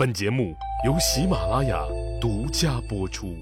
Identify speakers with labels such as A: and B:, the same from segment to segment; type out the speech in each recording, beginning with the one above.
A: 本节目由喜马拉雅独家播出。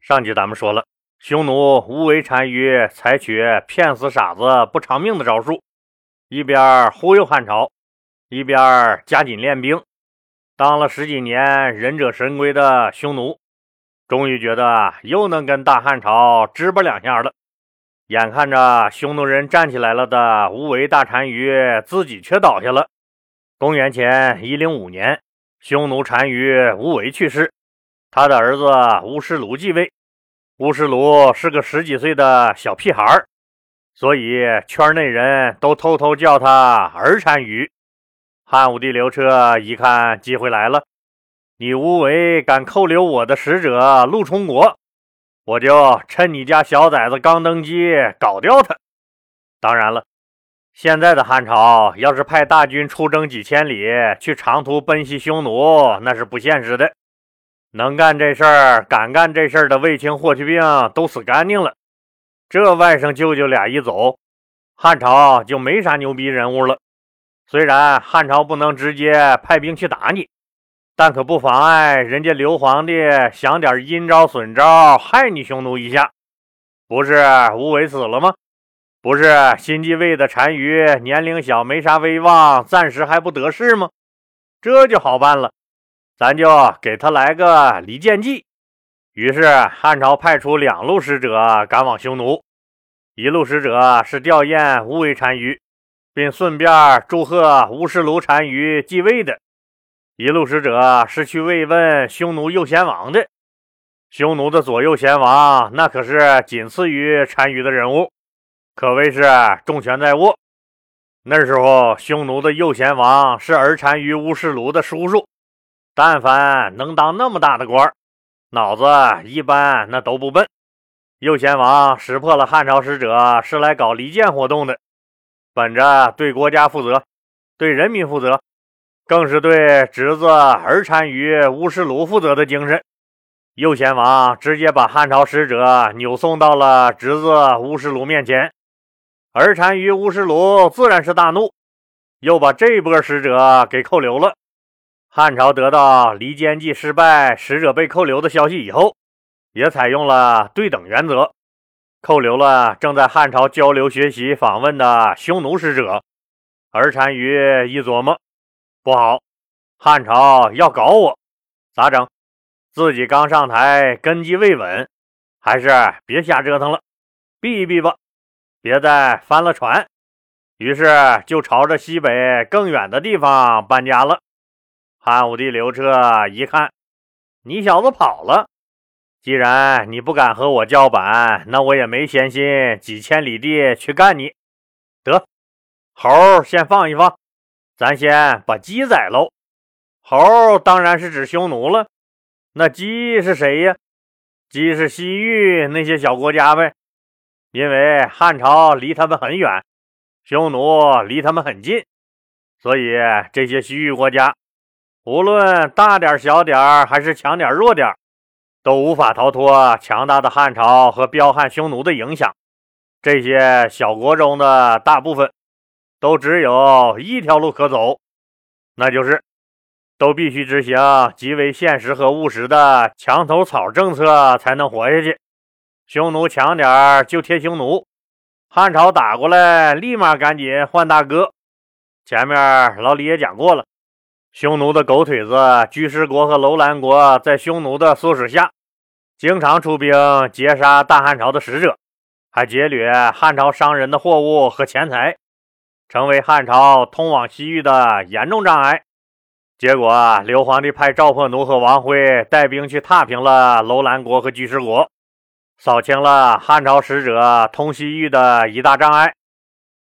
B: 上集咱们说了，匈奴无为单于采取骗死傻子不偿命的招数，一边忽悠汉朝，一边加紧练兵。当了十几年忍者神龟的匈奴，终于觉得又能跟大汉朝支吧两下了。眼看着匈奴人站起来了的无为大单于，自己却倒下了。公元前一零五年，匈奴单于无为去世，他的儿子乌师卢继位。乌师卢是个十几岁的小屁孩儿，所以圈内人都偷偷叫他儿单于。汉武帝刘彻一看机会来了，你无为敢扣留我的使者陆冲国，我就趁你家小崽子刚登基搞掉他。当然了。现在的汉朝要是派大军出征几千里去长途奔袭匈奴，那是不现实的。能干这事儿、敢干这事儿的卫青、霍去病都死干净了。这外甥舅舅俩一走，汉朝就没啥牛逼人物了。虽然汉朝不能直接派兵去打你，但可不妨碍人家刘皇帝想点阴招损招害你匈奴一下。不是无为死了吗？不是新继位的单于年龄小，没啥威望，暂时还不得势吗？这就好办了，咱就给他来个离间计。于是汉朝派出两路使者赶往匈奴，一路使者是吊唁无为单于，并顺便祝贺乌师卢单于继位的；一路使者是去慰问匈奴右贤王的。匈奴的左右贤王，那可是仅次于单于的人物。可谓是重权在握。那时候，匈奴的右贤王是儿单于乌师卢的叔叔。但凡能当那么大的官脑子一般那都不笨。右贤王识破了汉朝使者是来搞离间活动的，本着对国家负责、对人民负责，更是对侄子儿单于乌师卢负责的精神。右贤王直接把汉朝使者扭送到了侄子乌师卢面前。儿单于乌师卢自然是大怒，又把这波使者给扣留了。汉朝得到离间计失败、使者被扣留的消息以后，也采用了对等原则，扣留了正在汉朝交流、学习、访问的匈奴使者。儿单于一琢磨，不好，汉朝要搞我，咋整？自己刚上台，根基未稳，还是别瞎折腾了，避一避吧。别再翻了船，于是就朝着西北更远的地方搬家了。汉武帝刘彻一看，你小子跑了，既然你不敢和我叫板，那我也没闲心几千里地去干你。得，猴先放一放，咱先把鸡宰喽。猴当然是指匈奴了，那鸡是谁呀？鸡是西域那些小国家呗。因为汉朝离他们很远，匈奴离他们很近，所以这些西域国家，无论大点、小点还是强点、弱点，都无法逃脱强大的汉朝和彪悍匈奴的影响。这些小国中的大部分，都只有一条路可走，那就是都必须执行极为现实和务实的墙头草政策，才能活下去。匈奴强点儿就贴匈奴，汉朝打过来立马赶紧换大哥。前面老李也讲过了，匈奴的狗腿子居师国和楼兰国在匈奴的唆使下，经常出兵劫杀大汉朝的使者，还劫掠汉朝商人的货物和钱财，成为汉朝通往西域的严重障碍。结果刘皇帝派赵破奴和王辉带兵去踏平了楼兰国和居师国。扫清了汉朝使者通西域的一大障碍，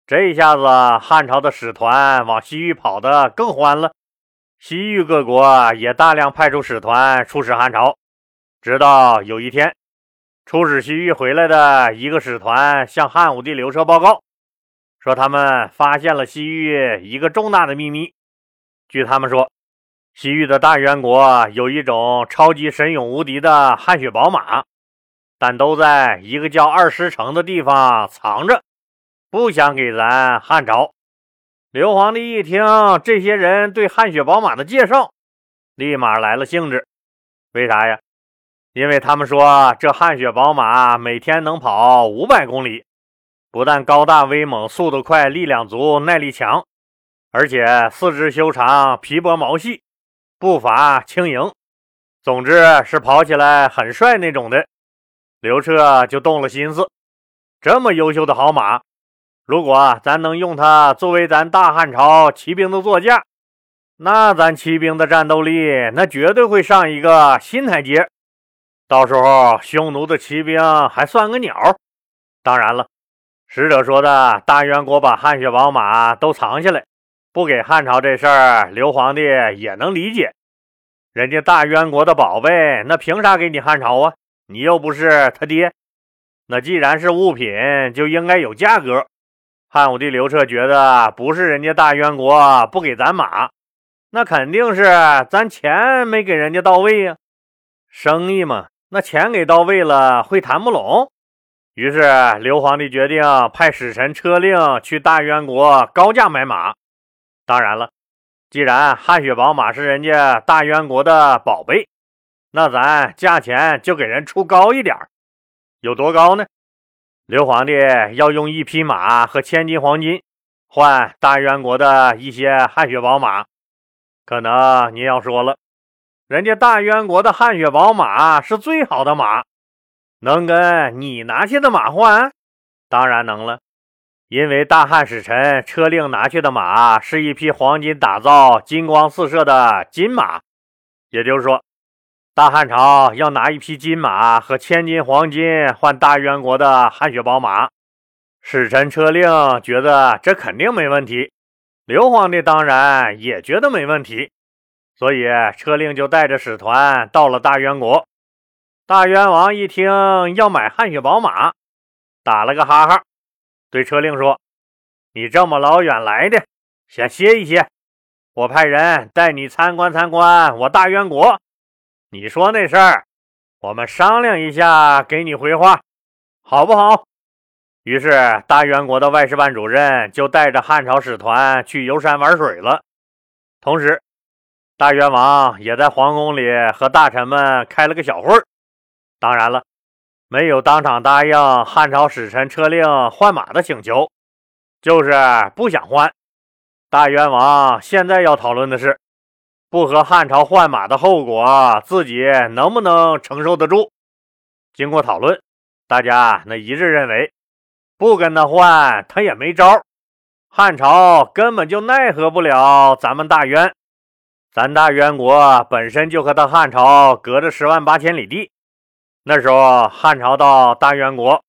B: 这一下子汉朝的使团往西域跑得更欢了。西域各国也大量派出使团出使汉朝。直到有一天，出使西域回来的一个使团向汉武帝刘彻报告，说他们发现了西域一个重大的秘密。据他们说，西域的大元国有一种超级神勇无敌的汗血宝马。但都在一个叫二师城的地方藏着，不想给咱汉朝。刘皇帝一听这些人对汗血宝马的介绍，立马来了兴致。为啥呀？因为他们说这汗血宝马每天能跑五百公里，不但高大威猛、速度快、力量足、耐力强，而且四肢修长、皮薄毛细、步伐轻盈，总之是跑起来很帅那种的。刘彻就动了心思，这么优秀的好马，如果咱能用它作为咱大汉朝骑兵的座驾，那咱骑兵的战斗力那绝对会上一个新台阶。到时候，匈奴的骑兵还算个鸟。当然了，使者说的大渊国把汗血宝马都藏起来，不给汉朝这事儿，刘皇帝也能理解。人家大渊国的宝贝，那凭啥给你汉朝啊？你又不是他爹。那既然是物品，就应该有价格。汉武帝刘彻觉得，不是人家大渊国不给咱马，那肯定是咱钱没给人家到位呀。生意嘛。那钱给到位了，会谈不拢。于是刘皇帝决定派使臣车令去大渊国高价买马。当然了，既然汗血宝马是人家大渊国的宝贝，那咱价钱就给人出高一点有多高呢？刘皇帝要用一匹马和千斤黄金换大渊国的一些汗血宝马。可能您要说了。人家大渊国的汗血宝马是最好的马，能跟你拿去的马换？当然能了，因为大汉使臣车令拿去的马是一匹黄金打造、金光四射的金马。也就是说，大汉朝要拿一匹金马和千金黄金换大渊国的汗血宝马。使臣车令觉得这肯定没问题，刘皇帝当然也觉得没问题。所以，车令就带着使团到了大渊国。大渊王一听要买汗血宝马，打了个哈哈，对车令说：“你这么老远来的，先歇一歇，我派人带你参观参观我大渊国。你说那事儿，我们商量一下，给你回话，好不好？”于是，大渊国的外事办主任就带着汉朝使团去游山玩水了，同时。大渊王也在皇宫里和大臣们开了个小会儿，当然了，没有当场答应汉朝使臣车令换马的请求，就是不想换。大渊王现在要讨论的是，不和汉朝换马的后果，自己能不能承受得住？经过讨论，大家那一致认为，不跟他换，他也没招，汉朝根本就奈何不了咱们大渊。咱大渊国本身就和他汉朝隔着十万八千里地，那时候汉朝到大渊国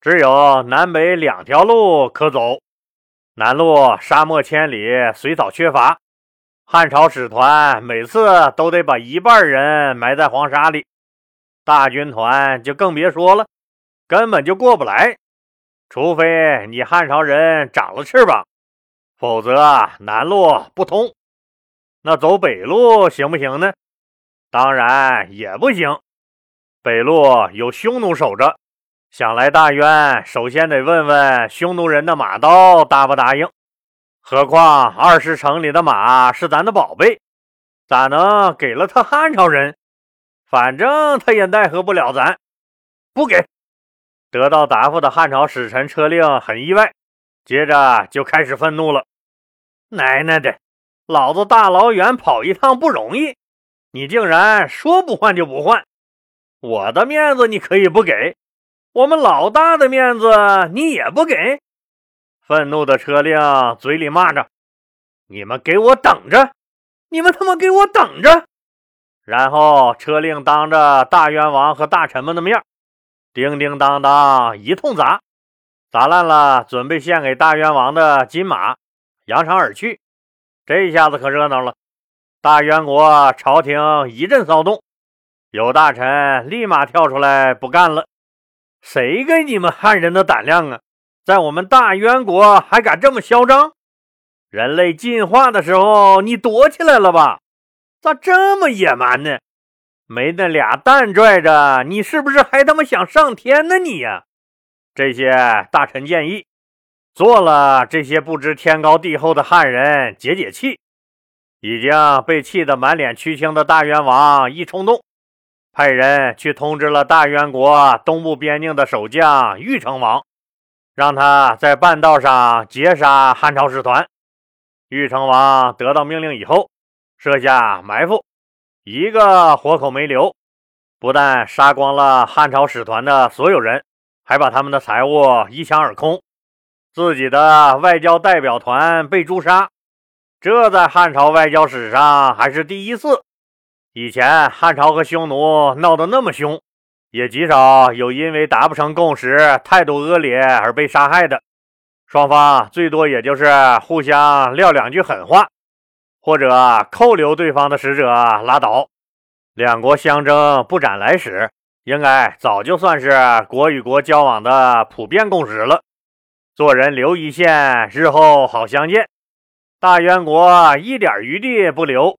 B: 只有南北两条路可走，南路沙漠千里，水草缺乏，汉朝使团每次都得把一半人埋在黄沙里，大军团就更别说了，根本就过不来，除非你汉朝人长了翅膀，否则啊南路不通。那走北路行不行呢？当然也不行。北路有匈奴守着，想来大渊首先得问问匈奴人的马刀答不答应。何况二十城里的马是咱的宝贝，咋能给了他汉朝人？反正他也奈何不了咱，不给。得到答复的汉朝使臣车令很意外，接着就开始愤怒了：“奶奶的！”老子大老远跑一趟不容易，你竟然说不换就不换！我的面子你可以不给，我们老大的面子你也不给！愤怒的车令嘴里骂着：“你们给我等着！你们他妈给我等着！”然后车令当着大渊王和大臣们的面，叮叮当当一通砸，砸烂了准备献给大渊王的金马，扬长而去。这下子可热闹了，大渊国朝廷一阵骚动，有大臣立马跳出来不干了。谁给你们汉人的胆量啊？在我们大渊国还敢这么嚣张？人类进化的时候你躲起来了吧？咋这么野蛮呢？没那俩蛋拽着，你是不是还他妈想上天呢？你呀！这些大臣建议。做了这些不知天高地厚的汉人解解气，已经被气得满脸区青的大元王一冲动，派人去通知了大元国东部边境的守将玉成王，让他在半道上截杀汉朝使团。玉成王得到命令以后，设下埋伏，一个活口没留，不但杀光了汉朝使团的所有人，还把他们的财物一抢而空，自己的外交代表团被诛杀。这在汉朝外交史上还是第一次。以前汉朝和匈奴闹得那么凶，也极少有因为达不成共识、态度恶劣而被杀害的。双方最多也就是互相撂两句狠话，或者扣留对方的使者拉倒。两国相争不斩来使，应该早就算是国与国交往的普遍共识了。做人留一线，日后好相见。大元国一点余地不留，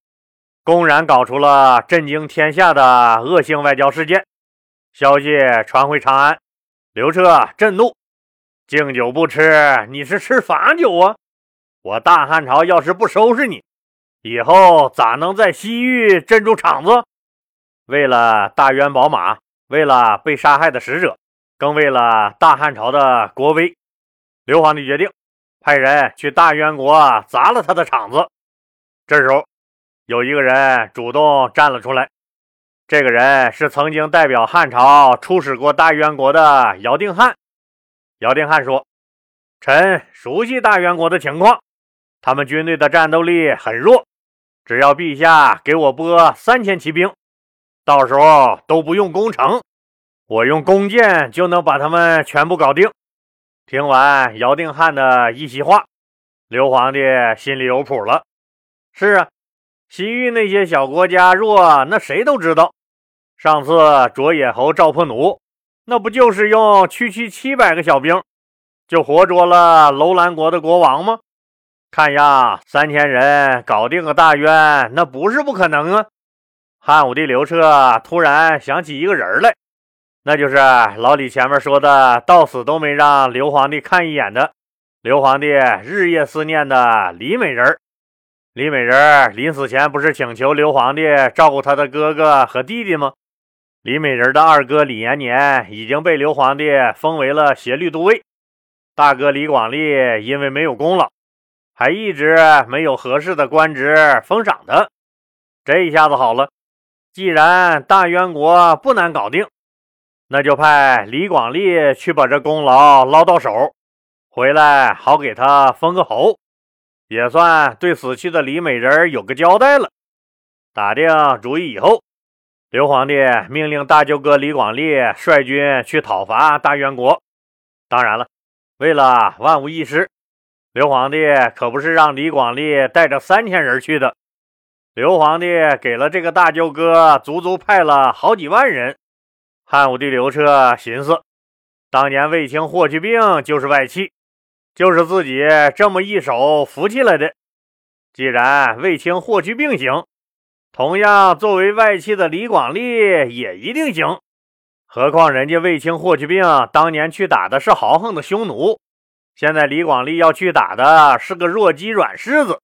B: 公然搞出了震惊天下的恶性外交事件。消息传回长安，刘彻震怒：敬酒不吃，你是吃罚酒啊！我大汉朝要是不收拾你，以后咋能在西域镇住场子？为了大渊宝马，为了被杀害的使者，更为了大汉朝的国威，刘皇帝决定。派人去大渊国砸了他的场子。这时候，有一个人主动站了出来。这个人是曾经代表汉朝出使过大渊国的姚定汉。姚定汉说：“臣熟悉大渊国的情况，他们军队的战斗力很弱。只要陛下给我拨三千骑兵，到时候都不用攻城，我用弓箭就能把他们全部搞定。”听完姚定汉的一席话，刘皇帝心里有谱了。是啊，西域那些小国家弱，那谁都知道。上次卓野侯赵破奴，那不就是用区区七百个小兵，就活捉了楼兰国的国王吗？看样三千人搞定个大渊，那不是不可能啊。汉武帝刘彻突然想起一个人来。那就是老李前面说的，到死都没让刘皇帝看一眼的，刘皇帝日夜思念的李美人。李美人临死前不是请求刘皇帝照顾他的哥哥和弟弟吗？李美人的二哥李延年已经被刘皇帝封为了协律都尉，大哥李广利因为没有功劳，还一直没有合适的官职封赏他。这一下子好了，既然大渊国不难搞定。那就派李广利去把这功劳捞到手，回来好给他封个侯，也算对死去的李美人有个交代了。打定主意以后，刘皇帝命令大舅哥李广利率军去讨伐大元国。当然了，为了万无一失，刘皇帝可不是让李广利带着三千人去的。刘皇帝给了这个大舅哥足足派了好几万人。汉武帝刘彻寻思，当年卫青、霍去病就是外戚，就是自己这么一手扶起来的。既然卫青、霍去病行，同样作为外戚的李广利也一定行。何况人家卫青、霍去病当年去打的是豪横的匈奴，现在李广利要去打的是个弱鸡软柿子，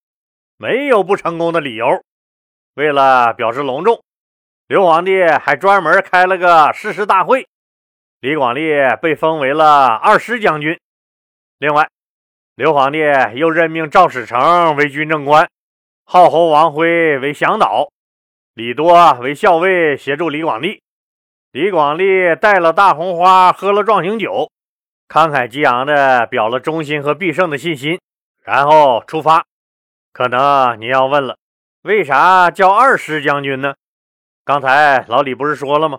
B: 没有不成功的理由。为了表示隆重。刘皇帝还专门开了个誓师大会，李广利被封为了二师将军。另外，刘皇帝又任命赵使成为军政官，浩侯王辉为向导，李多为校尉协助李广利。李广利带了大红花，喝了壮行酒，慷慨激昂地表了忠心和必胜的信心，然后出发。可能你要问了，为啥叫二师将军呢？刚才老李不是说了吗？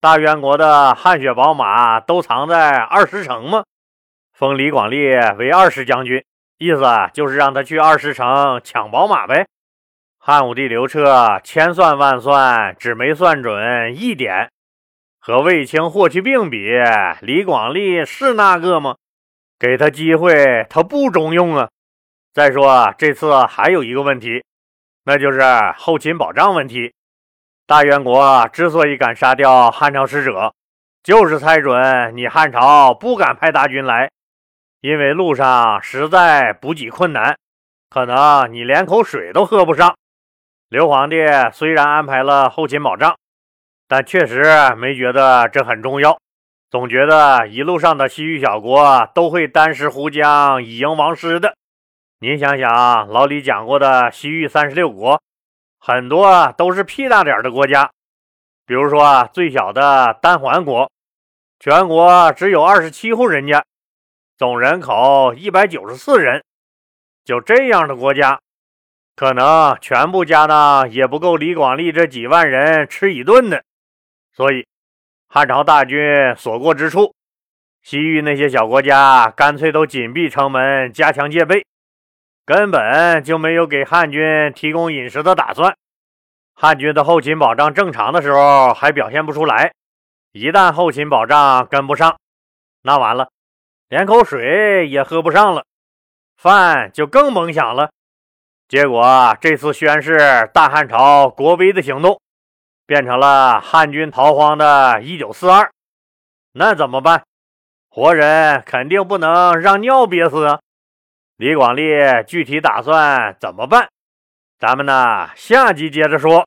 B: 大渊国的汗血宝马都藏在二师城吗？封李广利为二师将军，意思就是让他去二师城抢宝马呗。汉武帝刘彻千算万算，只没算准一点：和卫青、霍去病比，李广利是那个吗？给他机会，他不中用啊。再说这次还有一个问题，那就是后勤保障问题。大元国之所以敢杀掉汉朝使者，就是猜准你汉朝不敢派大军来，因为路上实在补给困难，可能你连口水都喝不上。刘皇帝虽然安排了后勤保障，但确实没觉得这很重要，总觉得一路上的西域小国都会单食胡浆，以迎王师的。您想想，老李讲过的西域三十六国，很多都是屁大点的国家，比如说最小的丹桓国，全国只有二十七户人家，总人口一百九十四人，就这样的国家。可能全部家当也不够李广利这几万人吃一顿的，所以汉朝大军所过之处，西域那些小国家干脆都紧闭城门，加强戒备，根本就没有给汉军提供饮食的打算。汉军的后勤保障正常的时候还表现不出来，一旦后勤保障跟不上，那完了，连口水也喝不上了，饭就更甭想了。结果这次宣誓大汉朝国威的行动，变成了汉军逃荒的1942，那怎么办？活人肯定不能让尿憋死啊！李广利具体打算怎么办？咱们呢，下集接着说。